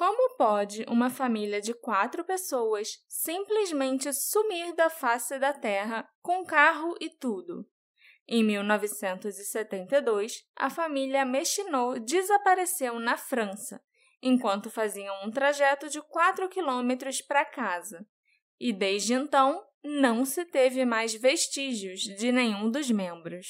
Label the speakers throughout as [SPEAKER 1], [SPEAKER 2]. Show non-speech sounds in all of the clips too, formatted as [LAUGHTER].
[SPEAKER 1] Como pode uma família de quatro pessoas simplesmente sumir da face da Terra com carro e tudo? Em 1972, a família Mechinot desapareceu na França, enquanto faziam um trajeto de 4 quilômetros para casa. E desde então, não se teve mais vestígios de nenhum dos membros.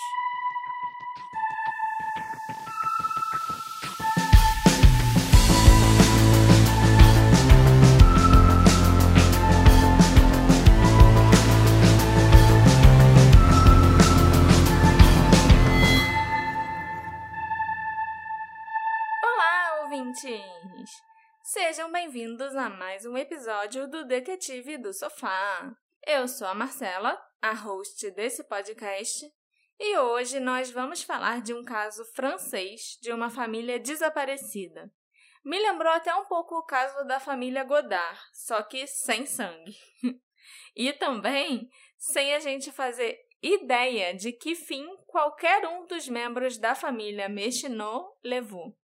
[SPEAKER 1] Sejam bem-vindos a mais um episódio do Detetive do Sofá. Eu sou a Marcela, a host desse podcast, e hoje nós vamos falar de um caso francês de uma família desaparecida. Me lembrou até um pouco o caso da família Godard, só que sem sangue. [LAUGHS] e também sem a gente fazer ideia de que fim qualquer um dos membros da família Mechinot levou.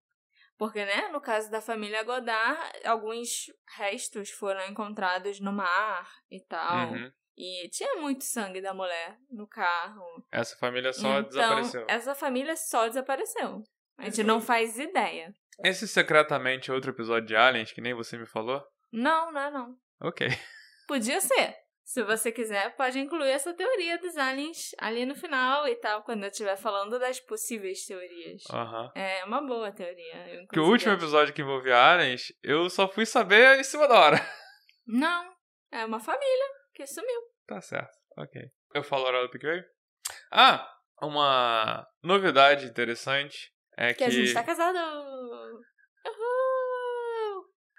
[SPEAKER 1] Porque, né, no caso da família Godard, alguns restos foram encontrados no mar e tal. Uhum. E tinha muito sangue da mulher no carro.
[SPEAKER 2] Essa família só então, desapareceu.
[SPEAKER 1] Essa família só desapareceu. A gente não faz ideia.
[SPEAKER 2] Esse secretamente é outro episódio de Aliens que nem você me falou?
[SPEAKER 1] Não, não é não.
[SPEAKER 2] Ok. [LAUGHS]
[SPEAKER 1] Podia ser. Se você quiser, pode incluir essa teoria dos aliens ali no final e tal, quando eu estiver falando das possíveis teorias.
[SPEAKER 2] Uhum.
[SPEAKER 1] É uma boa teoria.
[SPEAKER 2] Que o último episódio que envolvia aliens, eu só fui saber em cima da hora. [LAUGHS]
[SPEAKER 1] Não, é uma família que sumiu.
[SPEAKER 2] Tá certo, ok. Eu falo a hora do PicPay? Ah, uma novidade interessante é que...
[SPEAKER 1] Que a gente tá casado!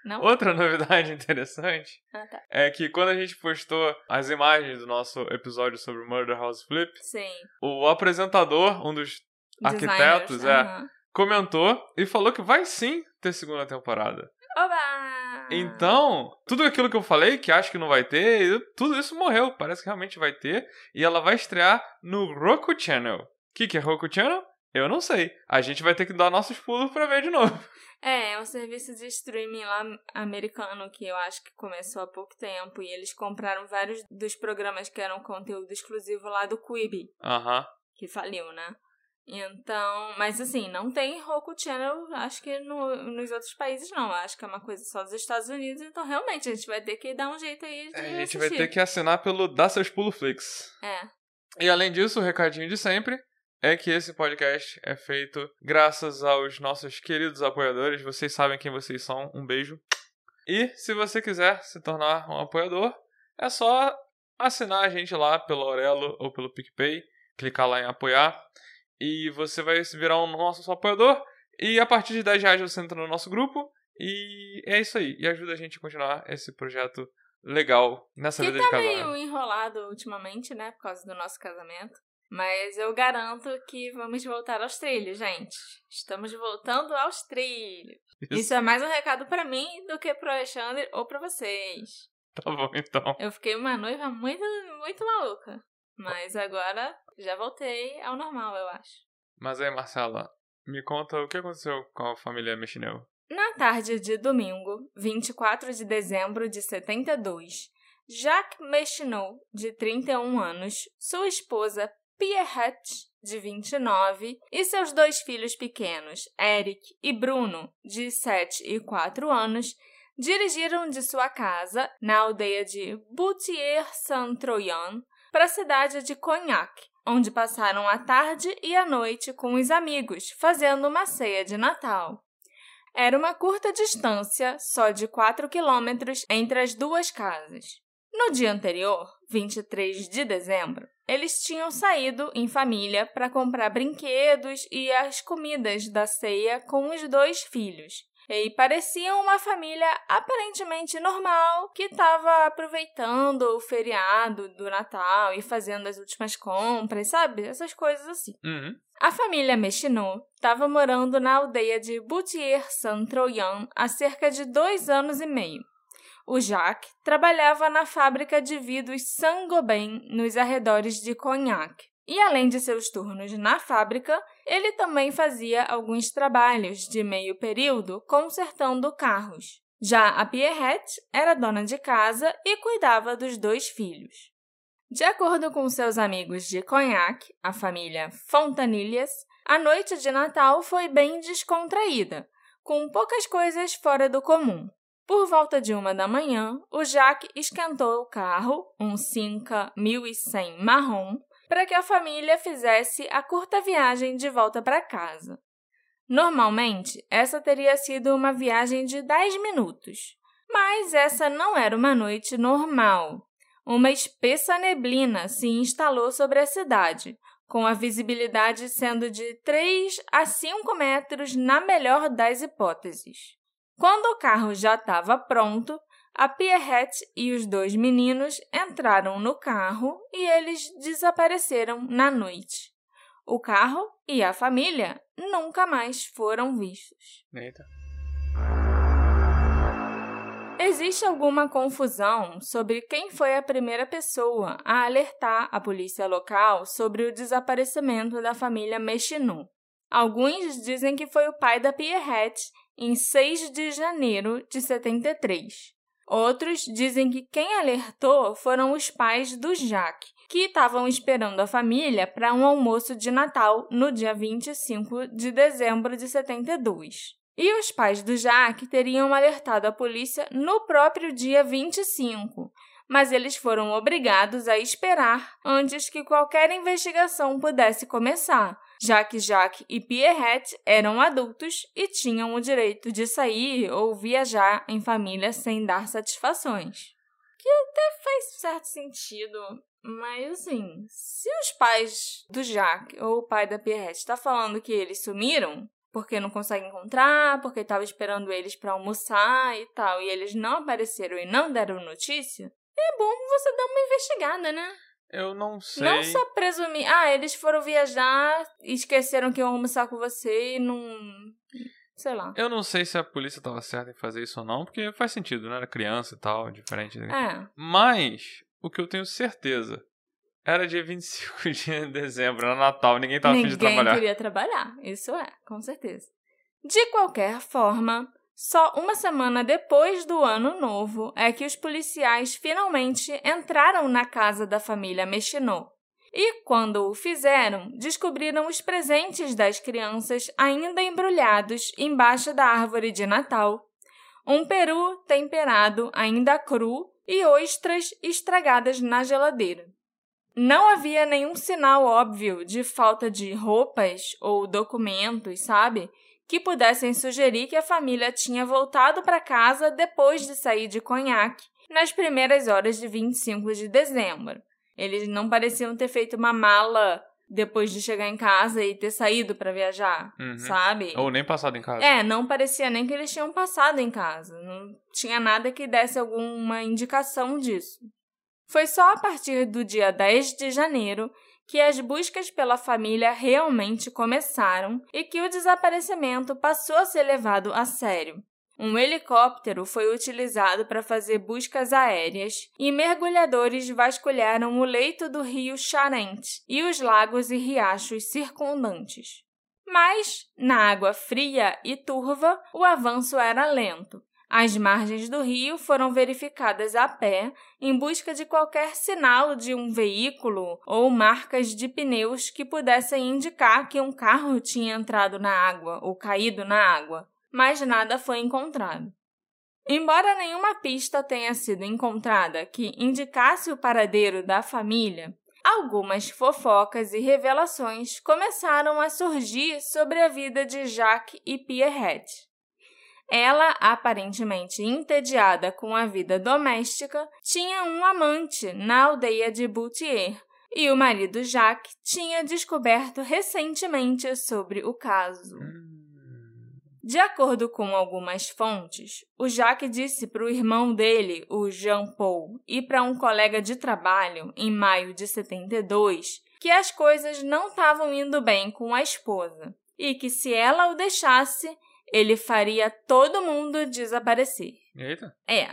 [SPEAKER 1] Não?
[SPEAKER 2] Outra [LAUGHS] novidade interessante
[SPEAKER 1] ah, tá.
[SPEAKER 2] é que quando a gente postou as imagens do nosso episódio sobre Murder House Flip,
[SPEAKER 1] Sim.
[SPEAKER 2] o apresentador, um dos arquitetos, é, comentou e falou que vai sim ter segunda temporada.
[SPEAKER 1] Oba!
[SPEAKER 2] Então, tudo aquilo que eu falei, que acho que não vai ter, tudo isso morreu. Parece que realmente vai ter. E ela vai estrear no Roku Channel. O que, que é Roku Channel? Eu não sei. A gente vai ter que dar nossos pulos pra ver de novo. [LAUGHS]
[SPEAKER 1] É, é um serviço de streaming lá americano que eu acho que começou há pouco tempo. E eles compraram vários dos programas que eram conteúdo exclusivo lá do Quibi.
[SPEAKER 2] Aham.
[SPEAKER 1] Que faliu, né? Então, mas assim, não tem Roku Channel, acho que no, nos outros países não. Acho que é uma coisa só dos Estados Unidos. Então, realmente, a gente vai ter que dar um jeito aí de
[SPEAKER 2] é, A
[SPEAKER 1] gente
[SPEAKER 2] assistir. vai ter que assinar pelo Dá Seus Pulo Flix.
[SPEAKER 1] É.
[SPEAKER 2] E além disso, o recadinho de sempre é que esse podcast é feito graças aos nossos queridos apoiadores. Vocês sabem quem vocês são. Um beijo. E se você quiser se tornar um apoiador, é só assinar a gente lá pelo Aurelo ou pelo PicPay, clicar lá em apoiar e você vai virar um nosso apoiador. E a partir de 10 reais você entra no nosso grupo. E é isso aí. E ajuda a gente a continuar esse projeto legal nessa
[SPEAKER 1] que
[SPEAKER 2] vida tá de casal.
[SPEAKER 1] Que tá meio enrolado ultimamente, né? Por causa do nosso casamento. Mas eu garanto que vamos voltar aos trilhos, gente. Estamos voltando aos trilhos. Isso, Isso é mais um recado para mim do que pro Alexandre ou para vocês.
[SPEAKER 2] Tá bom, então.
[SPEAKER 1] Eu fiquei uma noiva muito, muito maluca. Mas agora já voltei ao normal, eu acho.
[SPEAKER 2] Mas aí, Marcela, me conta o que aconteceu com a família Mechinel.
[SPEAKER 1] Na tarde de domingo, 24 de dezembro de 72, Jacques Mechinot, de 31 anos, sua esposa Pierrette, de 29, e seus dois filhos pequenos, Eric e Bruno, de 7 e 4 anos, dirigiram de sua casa, na aldeia de Boutier-Saint-Troyan, para a cidade de Cognac, onde passaram a tarde e a noite com os amigos, fazendo uma ceia de Natal. Era uma curta distância, só de 4 quilômetros, entre as duas casas. No dia anterior, 23 de dezembro, eles tinham saído em família para comprar brinquedos e as comidas da ceia com os dois filhos. E pareciam uma família aparentemente normal que estava aproveitando o feriado do Natal e fazendo as últimas compras, sabe? Essas coisas assim.
[SPEAKER 2] Uhum.
[SPEAKER 1] A família Mechinot estava morando na aldeia de Boutier-Saint-Troyan há cerca de dois anos e meio. O Jacques trabalhava na fábrica de vidros Saint-Gobain, nos arredores de Cognac. E além de seus turnos na fábrica, ele também fazia alguns trabalhos de meio período consertando carros. Já a Pierrette era dona de casa e cuidava dos dois filhos. De acordo com seus amigos de Cognac, a família Fontanilhas, a noite de Natal foi bem descontraída, com poucas coisas fora do comum. Por volta de uma da manhã, o Jacques esquentou o carro, um Cinca 1100 marrom, para que a família fizesse a curta viagem de volta para casa. Normalmente, essa teria sido uma viagem de 10 minutos, mas essa não era uma noite normal. Uma espessa neblina se instalou sobre a cidade, com a visibilidade sendo de 3 a 5 metros na melhor das hipóteses. Quando o carro já estava pronto, a Pierrette e os dois meninos entraram no carro e eles desapareceram na noite. O carro e a família nunca mais foram vistos.
[SPEAKER 2] Eita.
[SPEAKER 1] Existe alguma confusão sobre quem foi a primeira pessoa a alertar a polícia local sobre o desaparecimento da família Mechinot. Alguns dizem que foi o pai da Pierrette em 6 de janeiro de 73. Outros dizem que quem alertou foram os pais do Jacques, que estavam esperando a família para um almoço de Natal no dia 25 de dezembro de 72. E os pais do Jacques teriam alertado a polícia no próprio dia 25, mas eles foram obrigados a esperar antes que qualquer investigação pudesse começar, já que Jacques e Pierrette eram adultos e tinham o direito de sair ou viajar em família sem dar satisfações. Que até faz certo sentido, mas assim, se os pais do Jacques ou o pai da Pierrette está falando que eles sumiram, porque não conseguem encontrar, porque estava esperando eles para almoçar e tal, e eles não apareceram e não deram notícia, é bom você dar uma investigada, né?
[SPEAKER 2] Eu não sei.
[SPEAKER 1] Não só presumir. Ah, eles foram viajar e esqueceram que iam almoçar com você e não. Sei lá.
[SPEAKER 2] Eu não sei se a polícia estava certa em fazer isso ou não, porque faz sentido, né? Era criança e tal, diferente. Né?
[SPEAKER 1] É.
[SPEAKER 2] Mas, o que eu tenho certeza. Era dia 25 de [LAUGHS] dezembro, era Natal, ninguém tava afim de trabalhar.
[SPEAKER 1] Ninguém queria trabalhar, isso é, com certeza. De qualquer forma, só uma semana depois do Ano Novo é que os policiais finalmente entraram na casa da família Mechinot. E, quando o fizeram, descobriram os presentes das crianças ainda embrulhados embaixo da árvore de Natal. Um peru temperado ainda cru e ostras estragadas na geladeira. Não havia nenhum sinal óbvio de falta de roupas ou documentos, sabe? Que pudessem sugerir que a família tinha voltado para casa depois de sair de Conhaque nas primeiras horas de 25 de dezembro. Eles não pareciam ter feito uma mala depois de chegar em casa e ter saído para viajar,
[SPEAKER 2] Uhum.
[SPEAKER 1] sabe?
[SPEAKER 2] Ou nem passado em casa.
[SPEAKER 1] É, não parecia nem que eles tinham passado em casa. Não tinha nada que desse alguma indicação disso. Foi só a partir do dia 10 de janeiro que as buscas pela família realmente começaram e que o desaparecimento passou a ser levado a sério. Um helicóptero foi utilizado para fazer buscas aéreas e mergulhadores vasculharam o leito do rio Charente e os lagos e riachos circundantes. Mas, na água fria e turva, o avanço era lento. As margens do rio foram verificadas a pé em busca de qualquer sinal de um veículo ou marcas de pneus que pudessem indicar que um carro tinha entrado na água ou caído na água, mas nada foi encontrado. Embora nenhuma pista tenha sido encontrada que indicasse o paradeiro da família, algumas fofocas e revelações começaram a surgir sobre a vida de Jacques e Pierrette. Ela, aparentemente entediada com a vida doméstica, tinha um amante na aldeia de Boutier, e o marido Jacques tinha descoberto recentemente sobre o caso. De acordo com algumas fontes, o Jacques disse para o irmão dele, o Jean Paul, e para um colega de trabalho, em maio de 72, que as coisas não estavam indo bem com a esposa e que se ela o deixasse, ele faria todo mundo desaparecer.
[SPEAKER 2] Eita.
[SPEAKER 1] É.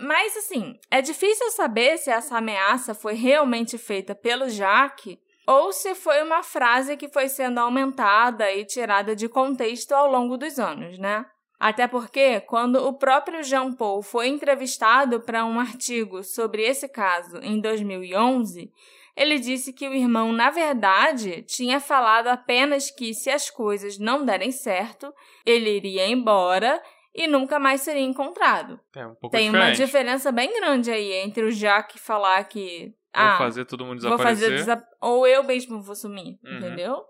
[SPEAKER 1] Mas assim, é difícil saber se essa ameaça foi realmente feita pelo Jaque ou se foi uma frase que foi sendo aumentada e tirada de contexto ao longo dos anos, né? Até porque, quando o próprio Jean Paul foi entrevistado para um artigo sobre esse caso em 2011, ele disse que o irmão, na verdade, tinha falado apenas que se as coisas não derem certo, ele iria embora e nunca mais seria encontrado.
[SPEAKER 2] É um pouco
[SPEAKER 1] Tem
[SPEAKER 2] diferente.
[SPEAKER 1] uma diferença bem grande aí entre o Jack falar que.
[SPEAKER 2] Vou
[SPEAKER 1] ah,
[SPEAKER 2] fazer todo mundo
[SPEAKER 1] vou
[SPEAKER 2] desaparecer.
[SPEAKER 1] desa- ou eu mesmo vou sumir,
[SPEAKER 2] Uhum.
[SPEAKER 1] entendeu?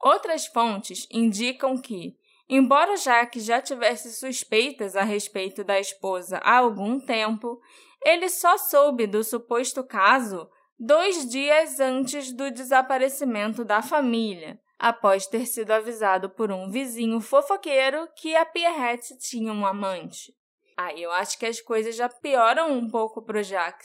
[SPEAKER 1] Outras fontes indicam que, embora Jack já tivesse suspeitas a respeito da esposa há algum tempo, ele só soube do suposto caso dois dias antes do desaparecimento da família, após ter sido avisado por um vizinho fofoqueiro que a Pierrette tinha um amante. Aí eu acho que as coisas já pioram um pouco pro Jack,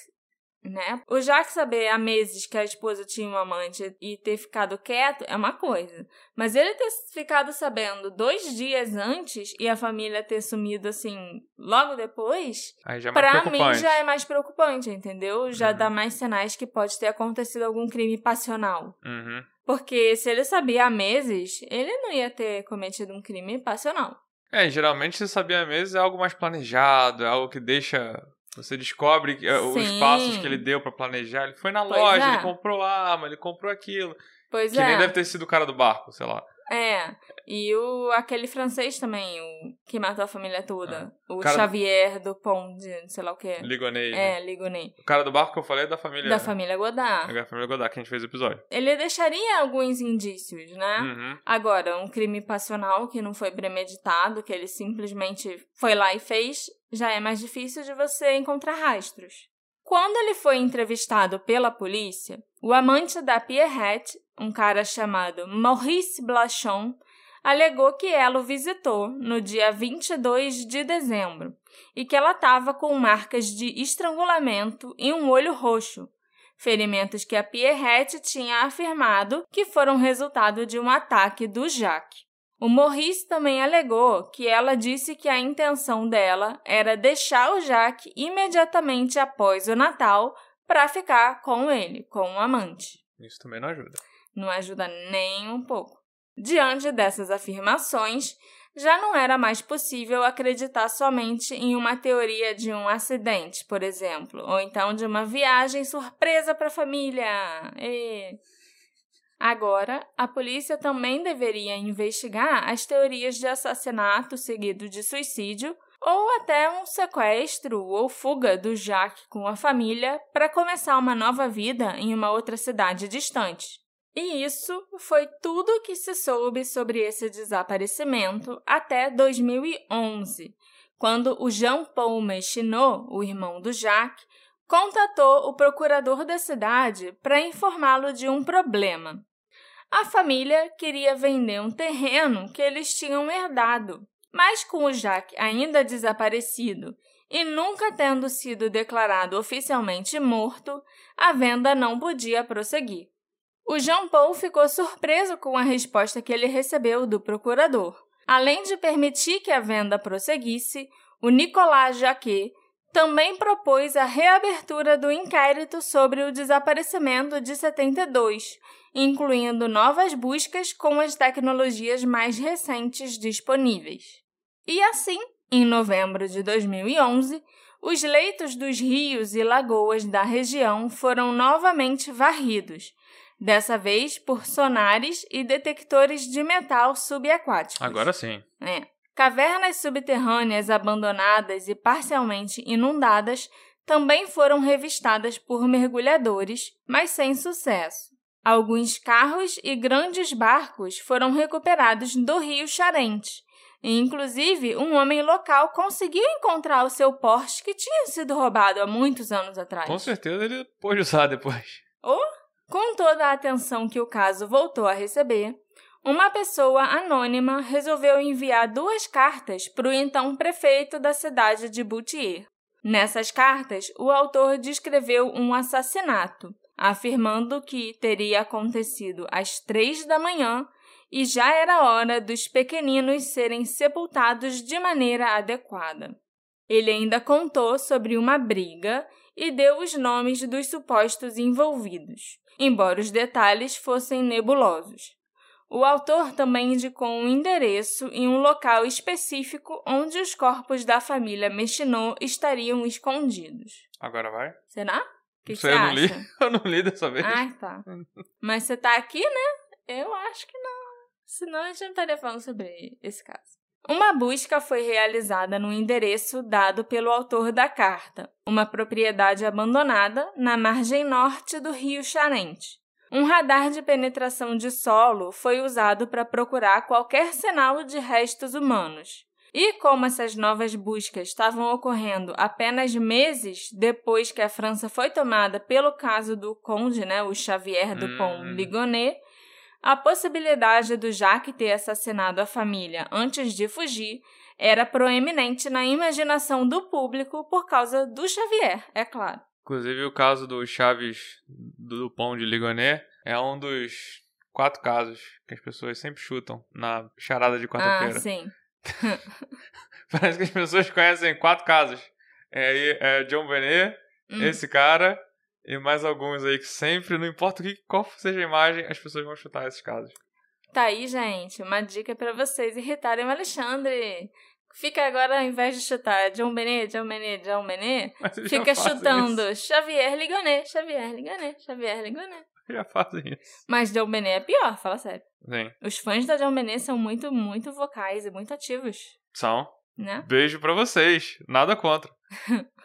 [SPEAKER 1] né? O Jack saber há meses que a esposa tinha um amante e ter ficado quieto é uma coisa. Mas ele ter ficado sabendo dois dias antes e a família ter sumido assim logo depois,
[SPEAKER 2] Aí já é
[SPEAKER 1] pra mim já é mais preocupante, entendeu? Já
[SPEAKER 2] Uhum.
[SPEAKER 1] dá mais sinais que pode ter acontecido algum crime passional.
[SPEAKER 2] Uhum.
[SPEAKER 1] Porque se ele sabia há meses, ele não ia ter cometido um crime passional.
[SPEAKER 2] É, geralmente você sabia mesmo é algo mais planejado, é algo que deixa. Você descobre que, é, os passos que ele deu pra planejar. Ele foi na
[SPEAKER 1] Pois
[SPEAKER 2] loja,
[SPEAKER 1] é.
[SPEAKER 2] ele comprou arma, ele comprou aquilo.
[SPEAKER 1] Pois
[SPEAKER 2] que
[SPEAKER 1] é.
[SPEAKER 2] nem deve ter sido o cara do barco, sei lá.
[SPEAKER 1] É, e o, aquele francês também, o que matou a família toda. o
[SPEAKER 2] Ah. cara-
[SPEAKER 1] Xavier Dupont, de sei lá o quê.
[SPEAKER 2] Ligonei. né?
[SPEAKER 1] É, Ligonei.
[SPEAKER 2] O cara do barco que eu falei é da família.
[SPEAKER 1] Da família Godard.
[SPEAKER 2] É da família Godard, que a gente fez o episódio.
[SPEAKER 1] Ele deixaria alguns indícios, né?
[SPEAKER 2] Uhum.
[SPEAKER 1] Agora, um crime passional que não foi premeditado, que ele simplesmente foi lá e fez, já é mais difícil de você encontrar rastros. Quando ele foi entrevistado pela polícia, o amante da Pierrette, um cara chamado Maurice Blachon, alegou que ela o visitou no dia 22 de dezembro e que ela estava com marcas de estrangulamento e um olho roxo, ferimentos que a Pierrette tinha afirmado que foram resultado de um ataque do Jacques. O Maurice também alegou que ela disse que a intenção dela era deixar o Jacques imediatamente após o Natal para ficar com ele, com o amante.
[SPEAKER 2] Isso também não ajuda.
[SPEAKER 1] Não ajuda nem um pouco. Diante dessas afirmações, já não era mais possível acreditar somente em uma teoria de um acidente, por exemplo, ou então de uma viagem surpresa para a família. E... Agora, a polícia também deveria investigar as teorias de assassinato seguido de suicídio ou até um sequestro ou fuga do Jacques com a família para começar uma nova vida em uma outra cidade distante. E isso foi tudo que se soube sobre esse desaparecimento até 2011, quando o Jean-Paul Mechinot, o irmão do Jacques, contatou o procurador da cidade para informá-lo de um problema. A família queria vender um terreno que eles tinham herdado, mas com o Jacques ainda desaparecido e nunca tendo sido declarado oficialmente morto, a venda não podia prosseguir. O Jean Paul ficou surpreso com a resposta que ele recebeu do procurador. Além de permitir que a venda prosseguisse, o Nicolas Jacquet também propôs a reabertura do inquérito sobre o desaparecimento de 72, incluindo novas buscas com as tecnologias mais recentes disponíveis. E assim, em novembro de 2011, os leitos dos rios e lagoas da região foram novamente varridos, dessa vez por sonares e detectores de metal subaquáticos.
[SPEAKER 2] Agora sim.
[SPEAKER 1] É. Cavernas subterrâneas abandonadas e parcialmente inundadas também foram revistadas por mergulhadores, mas sem sucesso. Alguns carros e grandes barcos foram recuperados do rio Charente. E, inclusive, um homem local conseguiu encontrar o seu Porsche que tinha sido roubado há muitos anos atrás.
[SPEAKER 2] Com certeza ele pôde usar depois.
[SPEAKER 1] Com toda a atenção que o caso voltou a receber, uma pessoa anônima resolveu enviar duas cartas para o então prefeito da cidade de Boutier. Nessas cartas, o autor descreveu um assassinato, afirmando que teria acontecido às três da manhã e já era hora dos pequeninos serem sepultados de maneira adequada. Ele ainda contou sobre uma briga e deu os nomes dos supostos envolvidos, embora os detalhes fossem nebulosos. O autor também indicou um endereço e um local específico onde os corpos da família Mechinot estariam escondidos.
[SPEAKER 2] Agora vai?
[SPEAKER 1] Será? Que
[SPEAKER 2] sei, eu não
[SPEAKER 1] acha?
[SPEAKER 2] li. [LAUGHS] Eu não li dessa vez.
[SPEAKER 1] Ah, tá. Mas você tá aqui, né? Eu acho que não. Senão a gente não estaria falando sobre esse caso. Uma busca foi realizada no endereço dado pelo autor da carta, uma propriedade abandonada na margem norte do rio Charente. Um radar de penetração de solo foi usado para procurar qualquer sinal de restos humanos. E como essas novas buscas estavam ocorrendo apenas meses depois que a França foi tomada pelo caso do conde, né, o Xavier Dupont
[SPEAKER 2] Hum.
[SPEAKER 1] Ligonnès, a possibilidade do Jacques ter assassinado a família antes de fugir era proeminente na imaginação do público por causa do Xavier, é claro.
[SPEAKER 2] Inclusive, o caso do Chaves do Dupont de Ligonnès é um dos quatro casos que as pessoas sempre chutam na charada de
[SPEAKER 1] Ah,
[SPEAKER 2] quarta-feira.
[SPEAKER 1] sim. [LAUGHS]
[SPEAKER 2] Parece que as pessoas conhecem quatro casos. É, aí, é John Benet,
[SPEAKER 1] Hum.
[SPEAKER 2] esse cara e mais alguns aí que sempre, não importa o que, qual seja a imagem, as pessoas vão chutar esses casos.
[SPEAKER 1] Tá aí, gente, uma dica pra vocês irritarem o Alexandre. Fica agora, ao invés de chutar John Benet, John Benet, John Benet, [LAUGHS] fica chutando Xavier Ligonnet, Xavier Ligonnet, Xavier Ligonnet.
[SPEAKER 2] Isso. Já fazem isso.
[SPEAKER 1] Mas John Benet é pior, fala sério.
[SPEAKER 2] Sim.
[SPEAKER 1] Os fãs da John Benet são muito, muito vocais e muito ativos,
[SPEAKER 2] São.
[SPEAKER 1] né?
[SPEAKER 2] Beijo pra vocês. Nada contra. [LAUGHS]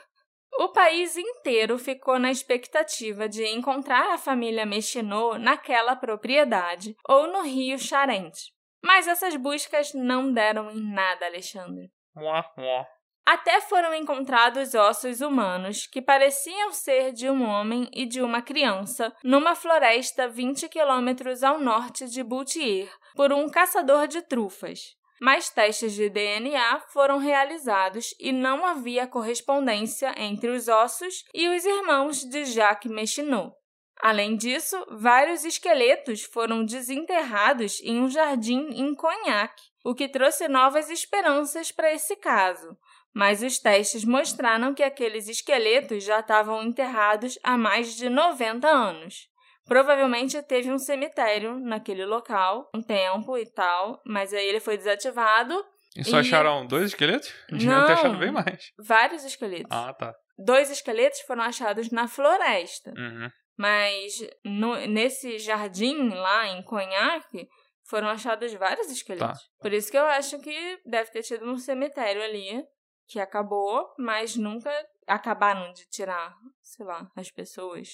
[SPEAKER 1] O país inteiro ficou na expectativa de encontrar a família Mechinot naquela propriedade ou no rio Charente. Mas essas buscas não deram em nada, Alexandre.
[SPEAKER 2] Mua, mua.
[SPEAKER 1] Até foram encontrados ossos humanos que pareciam ser de um homem e de uma criança numa floresta 20 quilômetros ao norte de Boutier por um caçador de trufas. Mas testes de DNA foram realizados e não havia correspondência entre os ossos e os irmãos de Jacques Mechinot. Além disso, vários esqueletos foram desenterrados em um jardim em Cognac, o que trouxe novas esperanças para esse caso. Mas os testes mostraram que aqueles esqueletos já estavam enterrados há mais de 90 anos. Provavelmente teve um cemitério naquele local, um tempo e tal, mas aí ele foi desativado.
[SPEAKER 2] E só
[SPEAKER 1] E-
[SPEAKER 2] acharam dois esqueletos? Deviam ter
[SPEAKER 1] Não.
[SPEAKER 2] achado bem mais.
[SPEAKER 1] Vários esqueletos.
[SPEAKER 2] Ah, tá.
[SPEAKER 1] Dois esqueletos foram achados na floresta.
[SPEAKER 2] Uhum.
[SPEAKER 1] Mas no- nesse jardim lá em Cognac foram achados vários esqueletos.
[SPEAKER 2] Tá.
[SPEAKER 1] Por isso que eu acho que deve ter tido um cemitério ali que acabou, mas nunca acabaram de tirar, sei lá, as pessoas.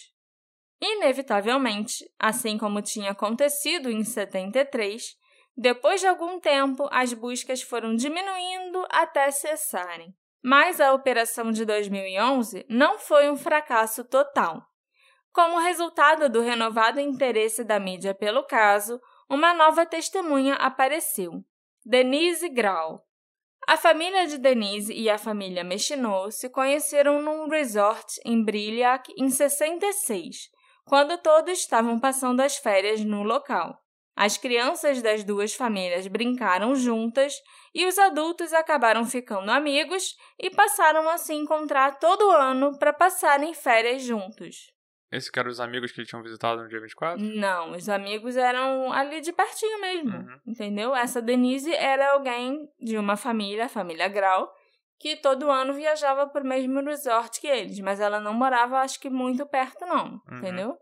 [SPEAKER 1] Inevitavelmente, assim como tinha acontecido em 73, depois de algum tempo as buscas foram diminuindo até cessarem. Mas a operação de 2011 não foi um fracasso total. Como resultado do renovado interesse da mídia pelo caso, uma nova testemunha apareceu, Denise Grau. A família de Denise e a família Mechinot se conheceram num resort em Brillac em 66, quando todos estavam passando as férias no local. As crianças das duas famílias brincaram juntas e os adultos acabaram ficando amigos e passaram a se encontrar todo ano para passarem férias juntos.
[SPEAKER 2] Esse que eram os amigos que eles tinham visitado no dia 24?
[SPEAKER 1] Não, os amigos eram ali de pertinho mesmo,
[SPEAKER 2] Uhum.
[SPEAKER 1] entendeu? Essa Denise era alguém de uma família, a família Grau, que todo ano viajava pro mesmo resort que eles, mas ela não morava, acho que muito perto não,
[SPEAKER 2] Uhum.
[SPEAKER 1] entendeu?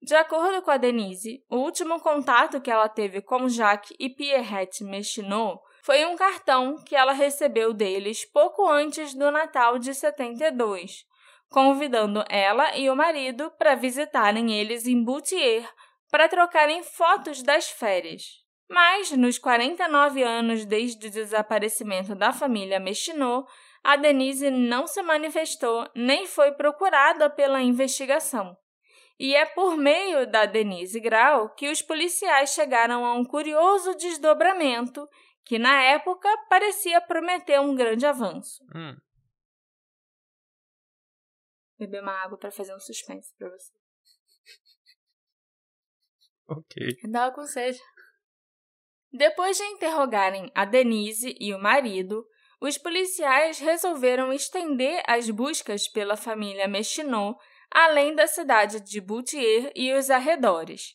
[SPEAKER 1] De acordo com a Denise, o último contato que ela teve com Jacques e Pierrette Mechinot foi um cartão que ela recebeu deles pouco antes do Natal de 72, convidando ela e o marido para visitarem eles em Boutier para trocarem fotos das férias. Mas, nos 49 anos desde o desaparecimento da família Mechinot, a Denise não se manifestou nem foi procurada pela investigação. E é por meio da Denise Grau que os policiais chegaram a um curioso desdobramento que, na época, parecia prometer um grande avanço.
[SPEAKER 2] Hum.
[SPEAKER 1] Beber uma água para fazer um suspense para você.
[SPEAKER 2] Ok.
[SPEAKER 1] Dá com sede. Depois de interrogarem a Denise e o marido, os policiais resolveram estender as buscas pela família Mechinot além da cidade de Boutier e os arredores.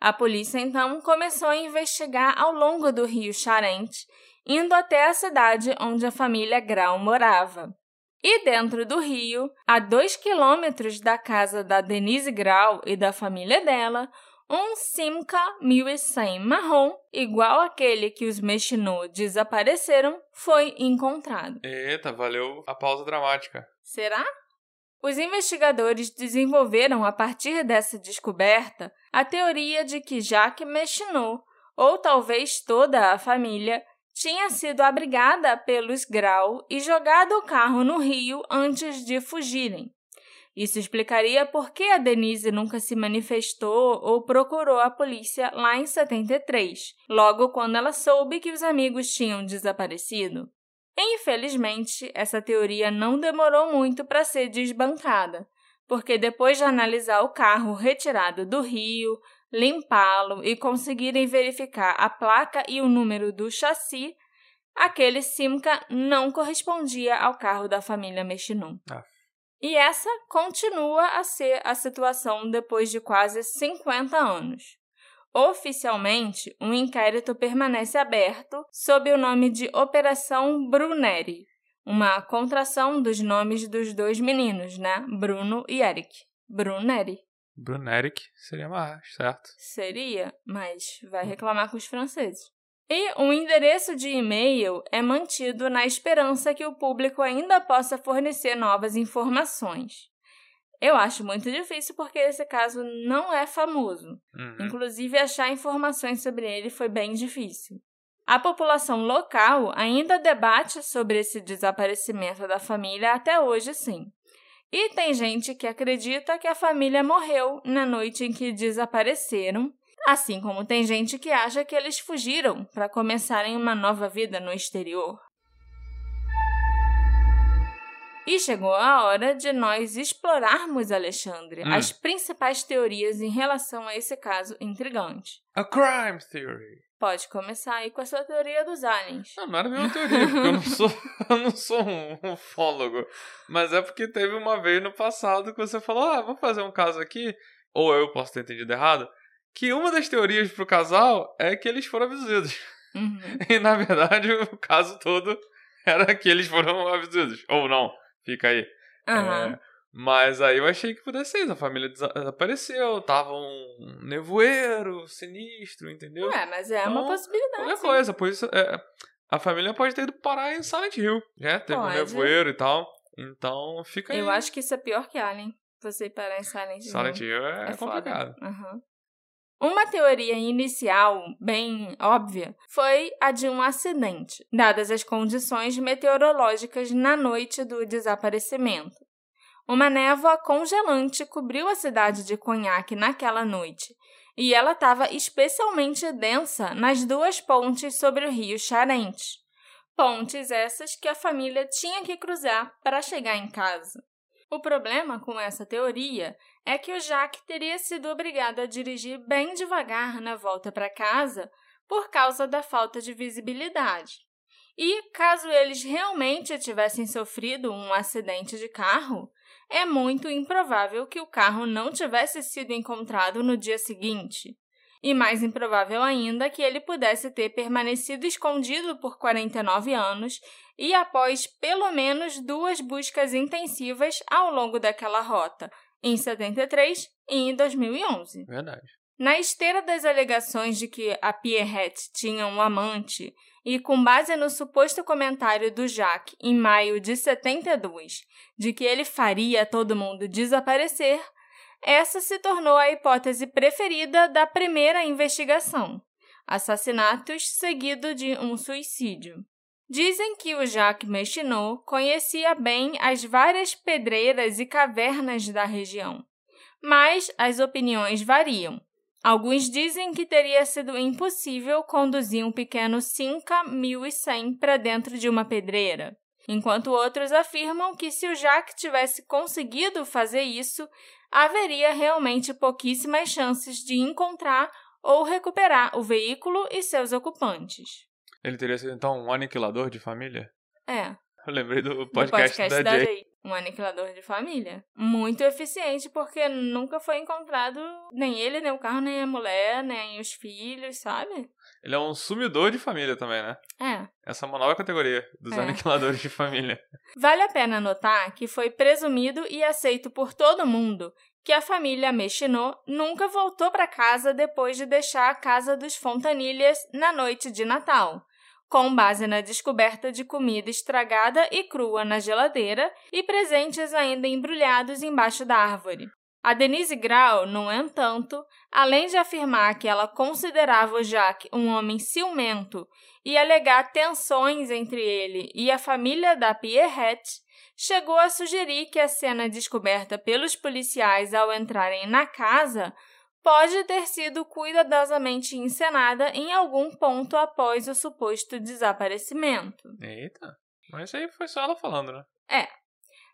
[SPEAKER 1] A polícia então começou a investigar ao longo do rio Charente, indo até a cidade onde a família Grau morava. E dentro do rio, a dois quilômetros da casa da Denise Grau e da família dela, um Simca 1100 marrom, igual aquele que os Mechinô desapareceram, foi encontrado.
[SPEAKER 2] Eita, valeu a pausa dramática.
[SPEAKER 1] Será? Os investigadores desenvolveram, a partir dessa descoberta, a teoria de que Jacques Mechinot, ou talvez toda a família, tinha sido abrigada pelos Grau e jogado o carro no rio antes de fugirem. Isso explicaria por que a Denise nunca se manifestou ou procurou a polícia lá em 73, logo quando ela soube que os amigos tinham desaparecido. Infelizmente, essa teoria não demorou muito para ser desbancada, porque depois de analisar o carro retirado do rio, limpá-lo e conseguirem verificar a placa e o número do chassi, aquele Simca não correspondia ao carro da família Mechinum.
[SPEAKER 2] Ah.
[SPEAKER 1] E essa continua a ser a situação depois de quase 50 anos. Oficialmente, um inquérito permanece aberto sob o nome de Operação Bruneri, uma contração dos nomes dos dois meninos, né? Bruno e Eric. Bruneri.
[SPEAKER 2] Bruneric seria mais, certo?
[SPEAKER 1] Seria, mas vai reclamar com os franceses. E um endereço de e-mail é mantido na esperança que o público ainda possa fornecer novas informações. Eu acho muito difícil porque esse caso não é famoso.
[SPEAKER 2] Uhum.
[SPEAKER 1] Inclusive, achar informações sobre ele foi bem difícil. A população local ainda debate sobre esse desaparecimento da família até hoje, sim. E tem gente que acredita que a família morreu na noite em que desapareceram Assim como tem gente que acha que eles fugiram para começarem uma nova vida no exterior. E chegou a hora de nós explorarmos, Alexandre,
[SPEAKER 2] Hum.
[SPEAKER 1] as principais teorias em relação a esse caso intrigante.
[SPEAKER 2] A crime theory.
[SPEAKER 1] Pode começar aí com a sua teoria dos aliens.
[SPEAKER 2] Não, não era nenhuma teoria, porque eu não sou, [LAUGHS] eu não sou um ufólogo. Mas é porque teve uma vez no passado que você falou, ah, vamos fazer um caso aqui, ou eu posso ter entendido errado, que uma das teorias pro casal é que eles foram abduzidos.
[SPEAKER 1] Uhum. [LAUGHS]
[SPEAKER 2] E na verdade o caso todo era que eles foram abduzidos. Ou não, fica aí.
[SPEAKER 1] Aham.
[SPEAKER 2] É, mas aí eu achei que pudesse ser isso. A família desa- desapareceu, tava um nevoeiro sinistro, entendeu?
[SPEAKER 1] É, mas é uma
[SPEAKER 2] Então,
[SPEAKER 1] possibilidade.
[SPEAKER 2] Qualquer
[SPEAKER 1] sim.
[SPEAKER 2] coisa, por isso é, a família pode ter ido parar em Silent Hill, né? Teve um
[SPEAKER 1] Pode.
[SPEAKER 2] nevoeiro e tal. Então fica aí.
[SPEAKER 1] Eu acho que isso é pior que Alien. Você parar em Silent Hill.
[SPEAKER 2] Silent Hill é,
[SPEAKER 1] É
[SPEAKER 2] complicado.
[SPEAKER 1] Aham. Uma teoria inicial, bem óbvia, foi a de um acidente, dadas as condições meteorológicas na noite do desaparecimento. Uma névoa congelante cobriu a cidade de Conhaque naquela noite, e ela estava especialmente densa nas duas pontes sobre o rio Charente. Pontes essas que a família tinha que cruzar para chegar em casa. O problema com essa teoria é que o Jack teria sido obrigado a dirigir bem devagar na volta para casa por causa da falta de visibilidade. E, caso eles realmente tivessem sofrido um acidente de carro, é muito improvável que o carro não tivesse sido encontrado no dia seguinte. E mais improvável ainda que ele pudesse ter permanecido escondido por 49 anos e após pelo menos duas buscas intensivas ao longo daquela rota, em 73 e em 2011.
[SPEAKER 2] Verdade.
[SPEAKER 1] Na esteira das alegações de que a Pierrette tinha um amante, e com base no suposto comentário do Jacques em maio de 72 de que ele faria todo mundo desaparecer, essa se tornou a hipótese preferida da primeira investigação: assassinatos seguido de um suicídio. Dizem que o Jacques Mechinot conhecia bem as várias pedreiras e cavernas da região, mas as opiniões variam. Alguns dizem que teria sido impossível conduzir um pequeno Cinca 1100 para dentro de uma pedreira, enquanto outros afirmam que se o Jacques tivesse conseguido fazer isso, haveria realmente pouquíssimas chances de encontrar ou recuperar o veículo e seus ocupantes.
[SPEAKER 2] Ele teria sido então um aniquilador de família?
[SPEAKER 1] É,
[SPEAKER 2] Eu lembrei do
[SPEAKER 1] do
[SPEAKER 2] podcast, da, Jay.
[SPEAKER 1] um aniquilador de família. Muito eficiente, porque nunca foi encontrado nem ele, nem o carro, nem a mulher, nem os filhos, sabe?
[SPEAKER 2] Ele é um sumidor de família também, né?
[SPEAKER 1] É.
[SPEAKER 2] Essa é uma nova categoria dos
[SPEAKER 1] É.
[SPEAKER 2] aniquiladores de família.
[SPEAKER 1] Vale a pena notar que foi presumido e aceito por todo mundo que a família Mechinot nunca voltou para casa depois de deixar a casa dos Fontanilhas na noite de Natal, com base na descoberta de comida estragada e crua na geladeira e presentes ainda embrulhados embaixo da árvore. A Denise Grau, no entanto, além de afirmar que ela considerava o Jacques um homem ciumento e alegar tensões entre ele e a família da Pierrette, chegou a sugerir que a cena descoberta pelos policiais ao entrarem na casa pode ter sido cuidadosamente encenada em algum ponto após o suposto desaparecimento.
[SPEAKER 2] Eita. Mas aí foi só ela falando, né?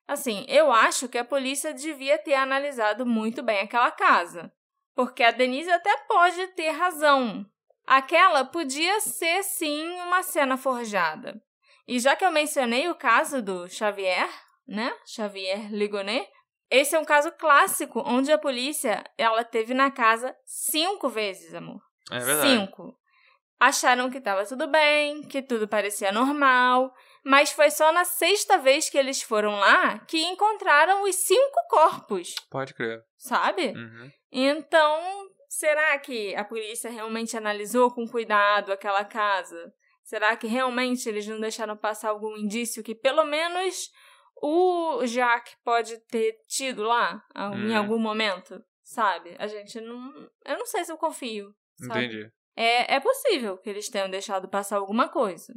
[SPEAKER 1] Assim, eu acho que a polícia devia ter analisado muito bem aquela casa. Porque a Denise até pode ter razão. Aquela podia ser, sim, uma cena forjada. E já que eu mencionei o caso do Xavier, né? Xavier Ligonet, esse é um caso clássico onde a polícia ela teve na casa cinco vezes, amor.
[SPEAKER 2] É verdade.
[SPEAKER 1] Cinco. Acharam que estava tudo bem, que tudo parecia normal, mas foi só na sexta vez que eles foram lá que encontraram os cinco corpos,
[SPEAKER 2] Pode crer.
[SPEAKER 1] sabe?
[SPEAKER 2] Uhum.
[SPEAKER 1] Então, será que a polícia realmente analisou com cuidado aquela casa? Será que realmente eles não deixaram passar algum indício que pelo menos o Jacques pode ter tido lá ah, em
[SPEAKER 2] Hum.
[SPEAKER 1] algum momento? Sabe? A gente não. Eu não sei se eu confio. Sabe?
[SPEAKER 2] Entendi.
[SPEAKER 1] É, é possível que eles tenham deixado passar alguma coisa.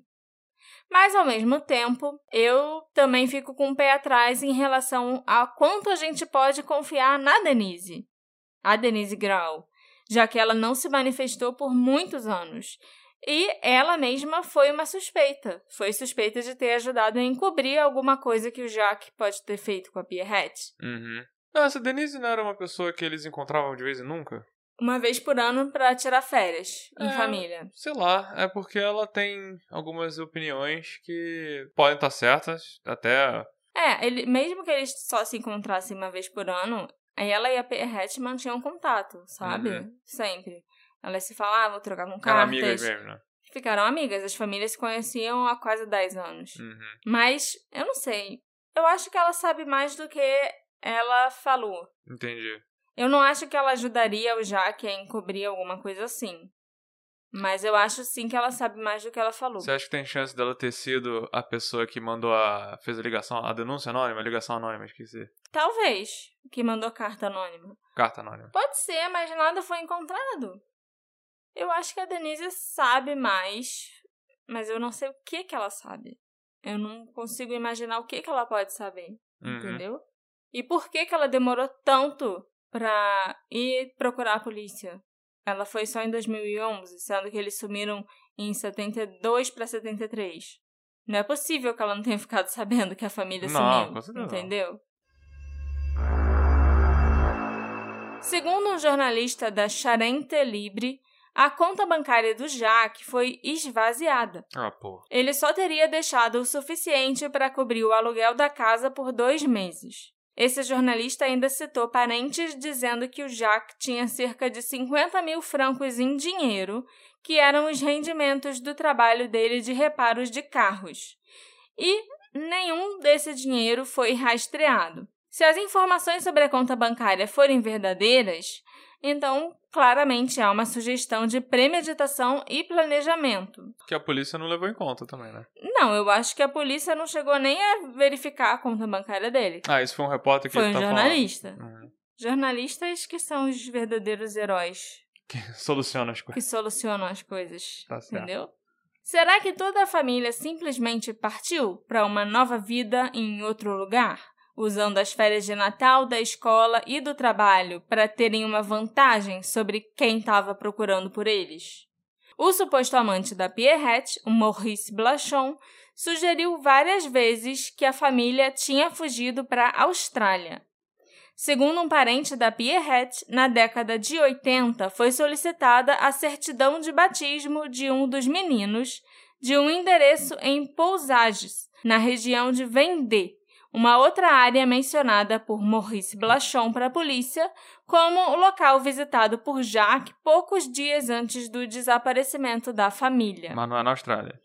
[SPEAKER 1] Mas, ao mesmo tempo, eu também fico com o pé atrás em relação a quanto a gente pode confiar na Denise, a Denise Grau, já que ela não se manifestou por muitos anos. E ela mesma foi uma suspeita. Foi suspeita de ter ajudado a encobrir alguma coisa que o Jacques pode ter feito com a Pierrette.
[SPEAKER 2] Uhum. Não, essa Denise não era uma pessoa que eles encontravam de vez em nunca?
[SPEAKER 1] Uma vez por ano para tirar férias em
[SPEAKER 2] É.
[SPEAKER 1] família.
[SPEAKER 2] Sei lá, é porque ela tem algumas opiniões que podem estar certas, até.
[SPEAKER 1] É, ele, mesmo que eles só se encontrassem uma vez por ano, ela e a Perrette mantinham contato, sabe?
[SPEAKER 2] Uhum.
[SPEAKER 1] Sempre. Elas se falavam, trocavam
[SPEAKER 2] Eram
[SPEAKER 1] cartas.
[SPEAKER 2] amigas mesmo, né?
[SPEAKER 1] Ficaram amigas. As famílias se conheciam há quase 10 anos.
[SPEAKER 2] Uhum.
[SPEAKER 1] Mas, eu não sei. Eu acho que ela sabe mais do que ela falou.
[SPEAKER 2] Entendi.
[SPEAKER 1] Eu não acho que ela ajudaria o Jaque a encobrir alguma coisa assim. Mas eu acho sim que ela sabe mais do que ela falou.
[SPEAKER 2] Você acha que tem chance dela ter sido a pessoa que mandou a. fez a ligação, a denúncia anônima? A ligação anônima, esqueci.
[SPEAKER 1] Talvez. Que mandou carta anônima.
[SPEAKER 2] Carta anônima.
[SPEAKER 1] Pode ser, mas nada foi encontrado. Eu acho que a Denise sabe mais, mas eu não sei o que que ela sabe. Eu não consigo imaginar o que que ela pode saber,
[SPEAKER 2] Uhum.
[SPEAKER 1] entendeu? E por que que ela demorou tanto pra ir procurar a polícia? Ela foi só em 2011, sendo que eles sumiram em 72 pra 73. Não é possível que ela não tenha ficado sabendo que a família
[SPEAKER 2] Não,
[SPEAKER 1] sumiu,
[SPEAKER 2] certeza não.
[SPEAKER 1] entendeu? Segundo um jornalista da Charente Libre, a conta bancária do Jaque foi esvaziada.
[SPEAKER 2] Ah, pô.
[SPEAKER 1] Ele só teria deixado o suficiente para cobrir o aluguel da casa por dois meses. Esse jornalista ainda citou parentes dizendo que o Jacques tinha cerca de 50 mil francos em dinheiro, que eram os rendimentos do trabalho dele de reparos de carros. E nenhum desse dinheiro foi rastreado. Se as informações sobre a conta bancária forem verdadeiras, então claramente há uma sugestão de premeditação e planejamento.
[SPEAKER 2] Que a polícia não levou em conta também, né?
[SPEAKER 1] Não, eu acho que a polícia não chegou nem a verificar a conta bancária dele.
[SPEAKER 2] Ah, isso foi um repórter que
[SPEAKER 1] Foi um
[SPEAKER 2] tá
[SPEAKER 1] jornalista.
[SPEAKER 2] Uhum.
[SPEAKER 1] Jornalistas que são os verdadeiros heróis
[SPEAKER 2] Que [LAUGHS] soluciona as coisas.
[SPEAKER 1] que solucionam as coisas.
[SPEAKER 2] Tá certo.
[SPEAKER 1] entendeu? Será que toda a família simplesmente partiu para uma nova vida em outro lugar? Usando as férias de Natal, da escola e do trabalho para terem uma vantagem sobre quem estava procurando por eles? O suposto amante da Pierrette, o Maurice Blachon, sugeriu várias vezes que a família tinha fugido para a Austrália. Segundo um parente da Pierrette, na década de 80 foi solicitada a certidão de batismo de um dos meninos de um endereço em Pousages, na região de Vendée, Uma outra área mencionada por Maurice Blachon para a polícia como o local visitado por Jacques poucos dias antes do desaparecimento da família.
[SPEAKER 2] Mas não é na Austrália.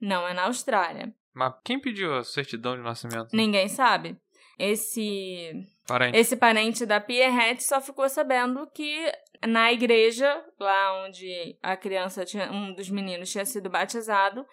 [SPEAKER 1] Não é na Austrália.
[SPEAKER 2] Mas quem pediu a certidão de nascimento?
[SPEAKER 1] Ninguém sabe. Esse
[SPEAKER 2] Parente.
[SPEAKER 1] esse parente da Pierrette só ficou sabendo que na igreja, lá onde a criança tinha, um dos meninos tinha sido batizado,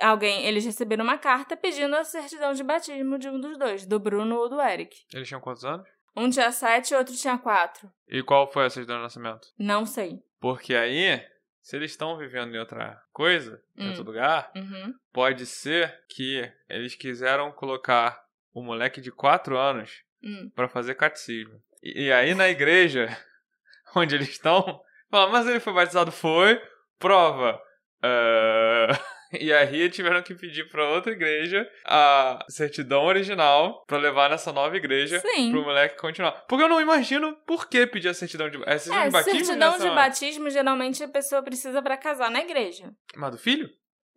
[SPEAKER 1] alguém, eles receberam uma carta pedindo a certidão de batismo de um dos dois, do Bruno ou do Eric.
[SPEAKER 2] Eles tinham quantos anos?
[SPEAKER 1] Um tinha sete e outro tinha quatro.
[SPEAKER 2] E qual foi a certidão de nascimento?
[SPEAKER 1] Não sei.
[SPEAKER 2] Porque aí, se eles estão vivendo em outra coisa, em
[SPEAKER 1] Hum.
[SPEAKER 2] outro lugar,
[SPEAKER 1] Uhum.
[SPEAKER 2] pode ser que eles quiseram colocar o moleque de 4 anos
[SPEAKER 1] Hum.
[SPEAKER 2] pra fazer catecismo. E, e aí na igreja, [LAUGHS] onde eles estão, fala, mas ele foi batizado? Foi. Prova. "Ah", [LAUGHS] [LAUGHS] E aí tiveram que pedir pra outra igreja a certidão original pra levar nessa nova igreja
[SPEAKER 1] Sim.
[SPEAKER 2] pro moleque continuar. Porque eu não imagino por que pedir a certidão de, é certidão
[SPEAKER 1] É,
[SPEAKER 2] de batismo.
[SPEAKER 1] certidão de batismo geralmente a pessoa precisa pra casar na igreja.
[SPEAKER 2] Mas do filho?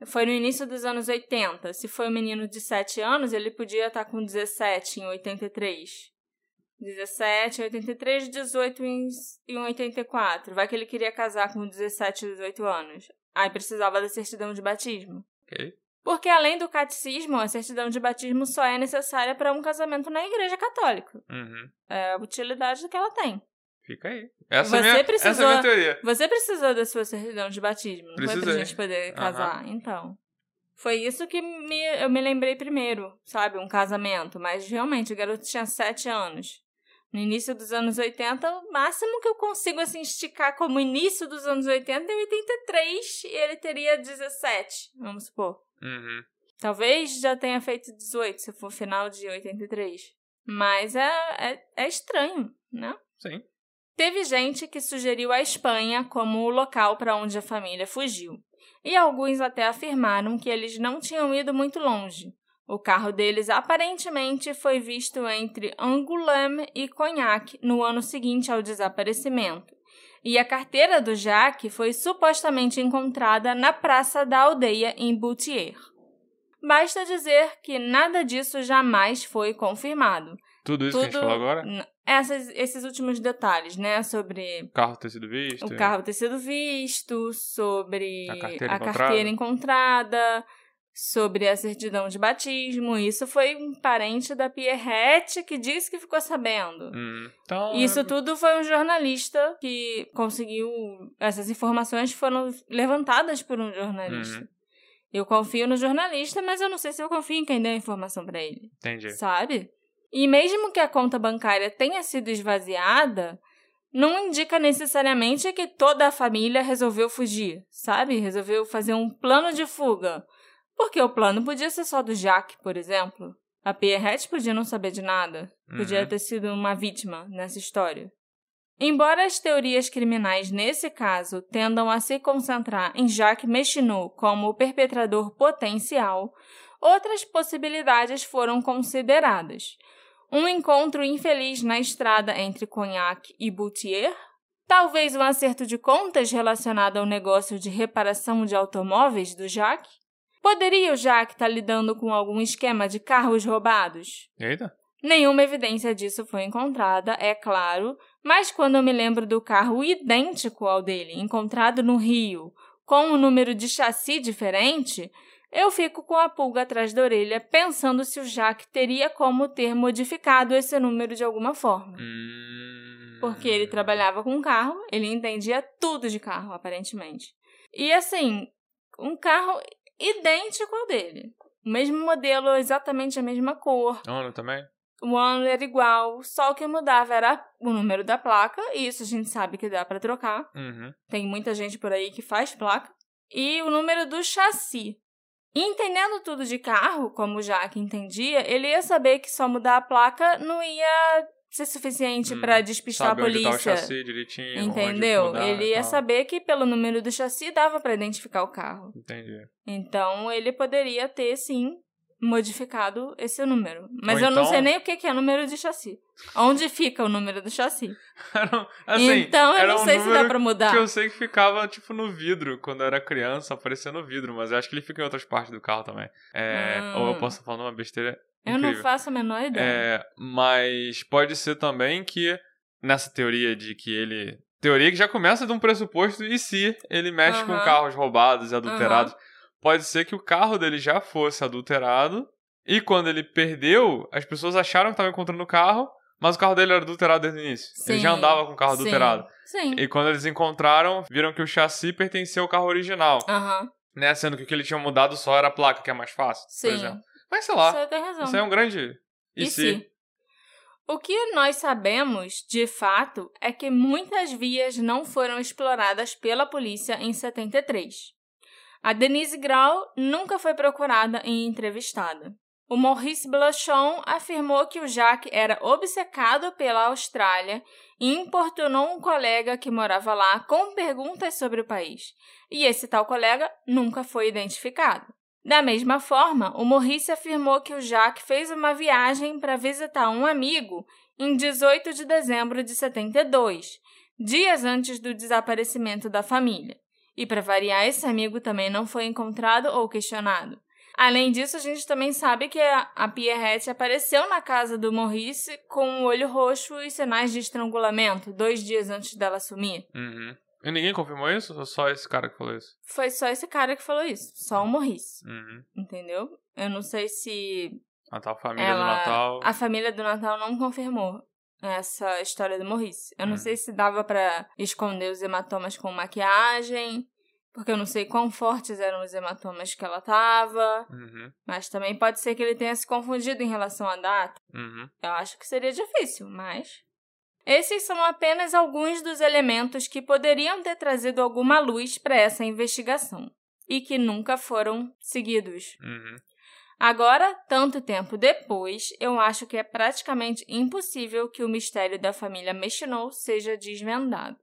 [SPEAKER 1] Foi no início dos anos 80. Se foi um menino de 7 anos, ele podia estar com 17 em 83. 17 em 83, 18 em, em 84. Vai que ele queria casar com 17, 18 anos. Aí precisava da certidão de batismo.
[SPEAKER 2] Ok.
[SPEAKER 1] Porque além do catecismo, a certidão de batismo só é necessária para um casamento na igreja católica.
[SPEAKER 2] Uhum.
[SPEAKER 1] É a utilidade que ela tem.
[SPEAKER 2] Fica aí. Essa,
[SPEAKER 1] Você
[SPEAKER 2] é minha,
[SPEAKER 1] precisou-
[SPEAKER 2] essa é a minha teoria.
[SPEAKER 1] Você precisou da sua certidão de batismo, não foi pra
[SPEAKER 2] Precisei.
[SPEAKER 1] gente poder casar. Então. Foi isso que me, eu me lembrei primeiro, sabe? Um casamento. Mas realmente, o garoto tinha 7 anos. No início dos anos 80, o máximo que eu consigo assim esticar como início dos anos 80 é 83 e ele teria 17, vamos supor.
[SPEAKER 2] Uhum.
[SPEAKER 1] Talvez já tenha feito 18, se for final de 83. Mas é, é, é estranho, né?
[SPEAKER 2] Sim.
[SPEAKER 1] Teve gente que sugeriu a Espanha como o local para onde a família fugiu. E alguns até afirmaram que eles não tinham ido muito longe. O carro deles aparentemente foi visto entre Angoulême e Cognac no ano seguinte ao desaparecimento. E a carteira do Jacques foi supostamente encontrada na praça da aldeia em Boutier. Basta dizer que nada disso jamais foi confirmado.
[SPEAKER 2] Tudo isso que a gente falou agora?
[SPEAKER 1] Essas, esses últimos detalhes, né? Sobre
[SPEAKER 2] O carro ter sido visto.
[SPEAKER 1] o carro ter sido visto, sobre
[SPEAKER 2] A carteira
[SPEAKER 1] a
[SPEAKER 2] encontrada.
[SPEAKER 1] carteira encontrada, sobre a certidão de batismo. Isso foi um parente da Pierrette que disse que ficou sabendo.
[SPEAKER 2] Hum. Então,
[SPEAKER 1] Isso tudo foi um jornalista que conseguiu. Essas informações foram levantadas por um jornalista.
[SPEAKER 2] Uhum.
[SPEAKER 1] Eu confio no jornalista, mas eu não sei se eu confio em quem deu a informação pra ele
[SPEAKER 2] Entendi.
[SPEAKER 1] sabe? E mesmo que a conta bancária tenha sido esvaziada, não indica necessariamente que toda a família resolveu fugir, sabe? Resolveu fazer um plano de fuga. Porque o plano podia ser só do Jack, por exemplo. A Pierrette podia não saber de nada. Podia
[SPEAKER 2] Uhum.
[SPEAKER 1] ter sido uma vítima nessa história. Embora as teorias criminais nesse caso tendam a se concentrar em Jacques Méchinot como o perpetrador potencial, outras possibilidades foram consideradas. Um encontro infeliz na estrada entre Cognac e Boutier, talvez um acerto de contas relacionado ao negócio de reparação de automóveis do Jacques. Poderia o Jacques estar lidando com algum esquema de carros roubados?
[SPEAKER 2] Eita.
[SPEAKER 1] Nenhuma evidência disso foi encontrada, é claro, mas quando eu me lembro do carro idêntico ao dele, encontrado no Rio, com um número de chassi diferente, eu fico com a pulga atrás da orelha pensando se o Jacques teria como ter modificado esse número de alguma forma.
[SPEAKER 2] Hum.
[SPEAKER 1] Porque ele trabalhava com carro, ele entendia tudo de carro, aparentemente. E assim, um carro idêntico ao dele. O mesmo modelo, exatamente a mesma cor.
[SPEAKER 2] Ano também?
[SPEAKER 1] O ano era igual, só o que mudava era o número da placa, e isso a gente sabe que dá pra trocar.
[SPEAKER 2] Uhum.
[SPEAKER 1] Tem muita gente por aí que faz placa. E o número do chassi. Entendendo tudo de carro, como o Jaque entendia, ele ia saber que só mudar a placa não ia ser suficiente
[SPEAKER 2] Hum,
[SPEAKER 1] pra despistar a
[SPEAKER 2] onde tá o
[SPEAKER 1] polícia.
[SPEAKER 2] chassi direitinho.
[SPEAKER 1] Entendeu?
[SPEAKER 2] mudar
[SPEAKER 1] ele ia saber que pelo número do chassi dava pra identificar o carro.
[SPEAKER 2] Entendi.
[SPEAKER 1] Então ele poderia ter sim modificado esse número. Mas
[SPEAKER 2] Ou
[SPEAKER 1] eu não
[SPEAKER 2] então-
[SPEAKER 1] sei nem o que é número de chassi. Onde fica o número do chassi? [LAUGHS]
[SPEAKER 2] Era um- assim,
[SPEAKER 1] então eu não
[SPEAKER 2] um
[SPEAKER 1] sei se dá pra mudar.
[SPEAKER 2] Que eu sei que ficava, tipo, no vidro, quando eu era criança, aparecia no vidro, mas eu acho que ele fica em outras partes do carro também. É,
[SPEAKER 1] Ah.
[SPEAKER 2] Ou eu posso estar falando uma besteira.
[SPEAKER 1] Eu não faço a menor ideia.
[SPEAKER 2] É, mas pode ser também que nessa teoria de que ele. Teoria que já começa de um pressuposto, e se ele mexe com
[SPEAKER 1] Aham.
[SPEAKER 2] carros roubados e adulterados? Pode ser que o carro dele já fosse adulterado, e quando ele perdeu, as pessoas acharam que estavam encontrando o carro, mas o carro dele era adulterado desde o início. Ele já
[SPEAKER 1] Sim,
[SPEAKER 2] andava com o carro
[SPEAKER 1] sim,
[SPEAKER 2] adulterado.
[SPEAKER 1] Sim.
[SPEAKER 2] E quando eles encontraram, viram que o chassi pertencia ao carro original,
[SPEAKER 1] Aham.
[SPEAKER 2] né? Sendo que o que ele tinha mudado só era a placa, que é mais fácil, por
[SPEAKER 1] Sim.
[SPEAKER 2] exemplo. Mas sei lá,
[SPEAKER 1] Você tem razão.
[SPEAKER 2] isso é um grande... E,
[SPEAKER 1] E
[SPEAKER 2] se?
[SPEAKER 1] se? O que nós sabemos, de fato, é que muitas vias não foram exploradas pela polícia em 73. A Denise Grau nunca foi procurada e entrevistada. O Maurice Blanchon afirmou que o Jacques era obcecado pela Austrália e importunou um colega que morava lá com perguntas sobre o país. E esse tal colega nunca foi identificado. Da mesma forma, o Maurice afirmou que o Jacques fez uma viagem para visitar um amigo em 18 de dezembro de 72, dias antes do desaparecimento da família. E para variar, esse amigo também não foi encontrado ou questionado. Além disso, a gente também sabe que a a Pierrette apareceu na casa do Maurice com o olho roxo e sinais de estrangulamento, dois dias antes dela sumir.
[SPEAKER 2] Uhum. E ninguém confirmou isso? Ou só esse cara que falou isso?
[SPEAKER 1] Foi só esse cara que falou isso, só o Maurice,
[SPEAKER 2] Uhum.
[SPEAKER 1] entendeu? Eu não sei se
[SPEAKER 2] Natal, família
[SPEAKER 1] ela,
[SPEAKER 2] do Natal.
[SPEAKER 1] a família do Natal não confirmou essa história do Maurice. Eu não
[SPEAKER 2] Hum.
[SPEAKER 1] sei se dava pra esconder os hematomas com maquiagem, porque eu não sei quão fortes eram os hematomas que ela tava,
[SPEAKER 2] Uhum.
[SPEAKER 1] mas também pode ser que ele tenha se confundido em relação à data.
[SPEAKER 2] Uhum.
[SPEAKER 1] Eu acho que seria difícil, mas esses são apenas alguns dos elementos que poderiam ter trazido alguma luz para essa investigação e que nunca foram seguidos.
[SPEAKER 2] Uhum.
[SPEAKER 1] Agora, tanto tempo depois, eu acho que é praticamente impossível que o mistério da família Mechinot seja desvendado.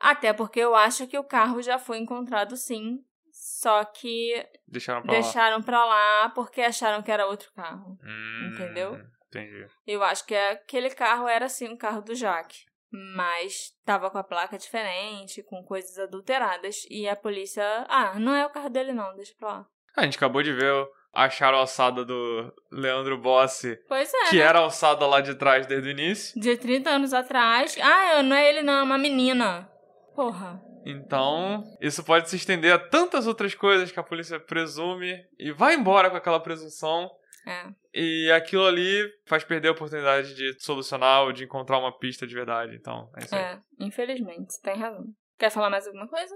[SPEAKER 1] Até porque eu acho que o carro já foi encontrado sim, só que
[SPEAKER 2] Deixaram pra lá.
[SPEAKER 1] deixaram pra lá porque acharam que era outro carro.
[SPEAKER 2] Hum,
[SPEAKER 1] Entendeu?
[SPEAKER 2] Entendi.
[SPEAKER 1] Eu acho que aquele carro era sim o carro do Jaque, mas tava com a placa diferente, com coisas adulteradas e a polícia, ah, não é o carro dele não, deixa pra lá.
[SPEAKER 2] A gente acabou de ver o- a alçada do Leandro Bossi,
[SPEAKER 1] Pois é.
[SPEAKER 2] que
[SPEAKER 1] né?
[SPEAKER 2] era alçada lá de trás desde o início.
[SPEAKER 1] De 30 anos atrás. Ah, não é ele, não, é uma menina. Porra.
[SPEAKER 2] Então, isso pode se estender a tantas outras coisas que a polícia presume e vai embora com aquela presunção.
[SPEAKER 1] É.
[SPEAKER 2] E aquilo ali faz perder a oportunidade de solucionar ou de encontrar uma pista de verdade. Então, é isso aí.
[SPEAKER 1] É, infelizmente, você tem razão. Quer falar mais alguma coisa?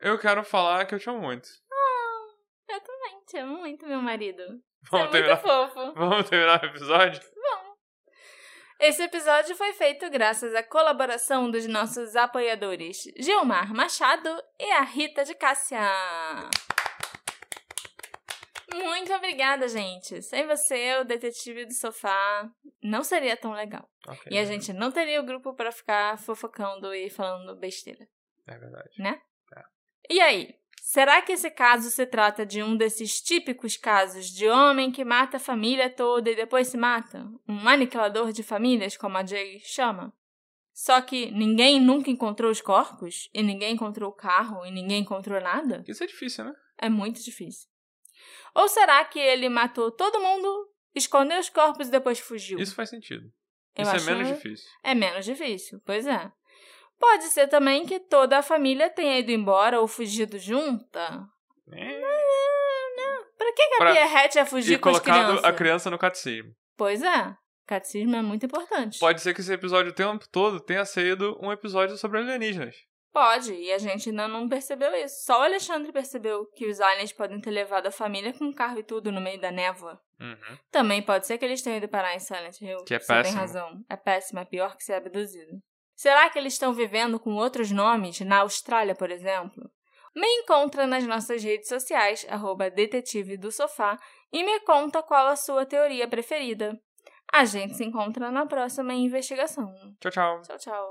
[SPEAKER 2] Eu quero falar que eu te amo muito.
[SPEAKER 1] Eu também te amo muito, meu marido. Você
[SPEAKER 2] Vamos
[SPEAKER 1] é
[SPEAKER 2] terminar,
[SPEAKER 1] muito fofo.
[SPEAKER 2] vamos terminar o episódio?
[SPEAKER 1] Esse episódio foi feito graças à colaboração dos nossos apoiadores Gilmar Machado e a Rita de Cássia. Muito obrigada, gente. Sem você, o detetive do sofá não seria tão legal.
[SPEAKER 2] Ok,
[SPEAKER 1] E a gente não teria o grupo pra ficar fofocando e falando besteira.
[SPEAKER 2] É verdade.
[SPEAKER 1] E aí? Será que esse caso se trata de um desses típicos casos de homem que mata a família toda e depois se mata? Um aniquilador de famílias, como a Jay chama? Só que ninguém nunca encontrou os corpos? E ninguém encontrou o carro? E ninguém encontrou nada?
[SPEAKER 2] Isso é difícil, né?
[SPEAKER 1] É muito difícil. Ou será que ele matou todo mundo, escondeu os corpos e depois fugiu?
[SPEAKER 2] Isso faz sentido.
[SPEAKER 1] Eu
[SPEAKER 2] Isso é menos difícil.
[SPEAKER 1] É menos difícil, pois é. Pode ser também que toda a família tenha ido embora ou fugido junta.
[SPEAKER 2] É.
[SPEAKER 1] Pra que, que a
[SPEAKER 2] Pra-
[SPEAKER 1] Pierrette ia fugir
[SPEAKER 2] E
[SPEAKER 1] com as
[SPEAKER 2] colocado
[SPEAKER 1] crianças?
[SPEAKER 2] a criança no catecismo.
[SPEAKER 1] Pois é. Catecismo é muito importante.
[SPEAKER 2] Pode ser que esse episódio o tempo todo tenha sido um episódio sobre alienígenas.
[SPEAKER 1] Pode, e a gente ainda não percebeu isso. Só o Alexandre percebeu que os aliens podem ter levado a família com carro e tudo no meio da névoa.
[SPEAKER 2] Uhum.
[SPEAKER 1] Também pode ser que eles tenham ido parar em Silent Hill.
[SPEAKER 2] Que é
[SPEAKER 1] Você tem
[SPEAKER 2] péssimo.
[SPEAKER 1] razão. É péssimo, é pior que ser abduzido. Será que eles estão vivendo com outros nomes, na Austrália, por exemplo? Me encontra nas nossas redes sociais, arroba detetive do sofá, e me conta qual a sua teoria preferida. A gente se encontra na próxima investigação.
[SPEAKER 2] Tchau, tchau.
[SPEAKER 1] Tchau, tchau.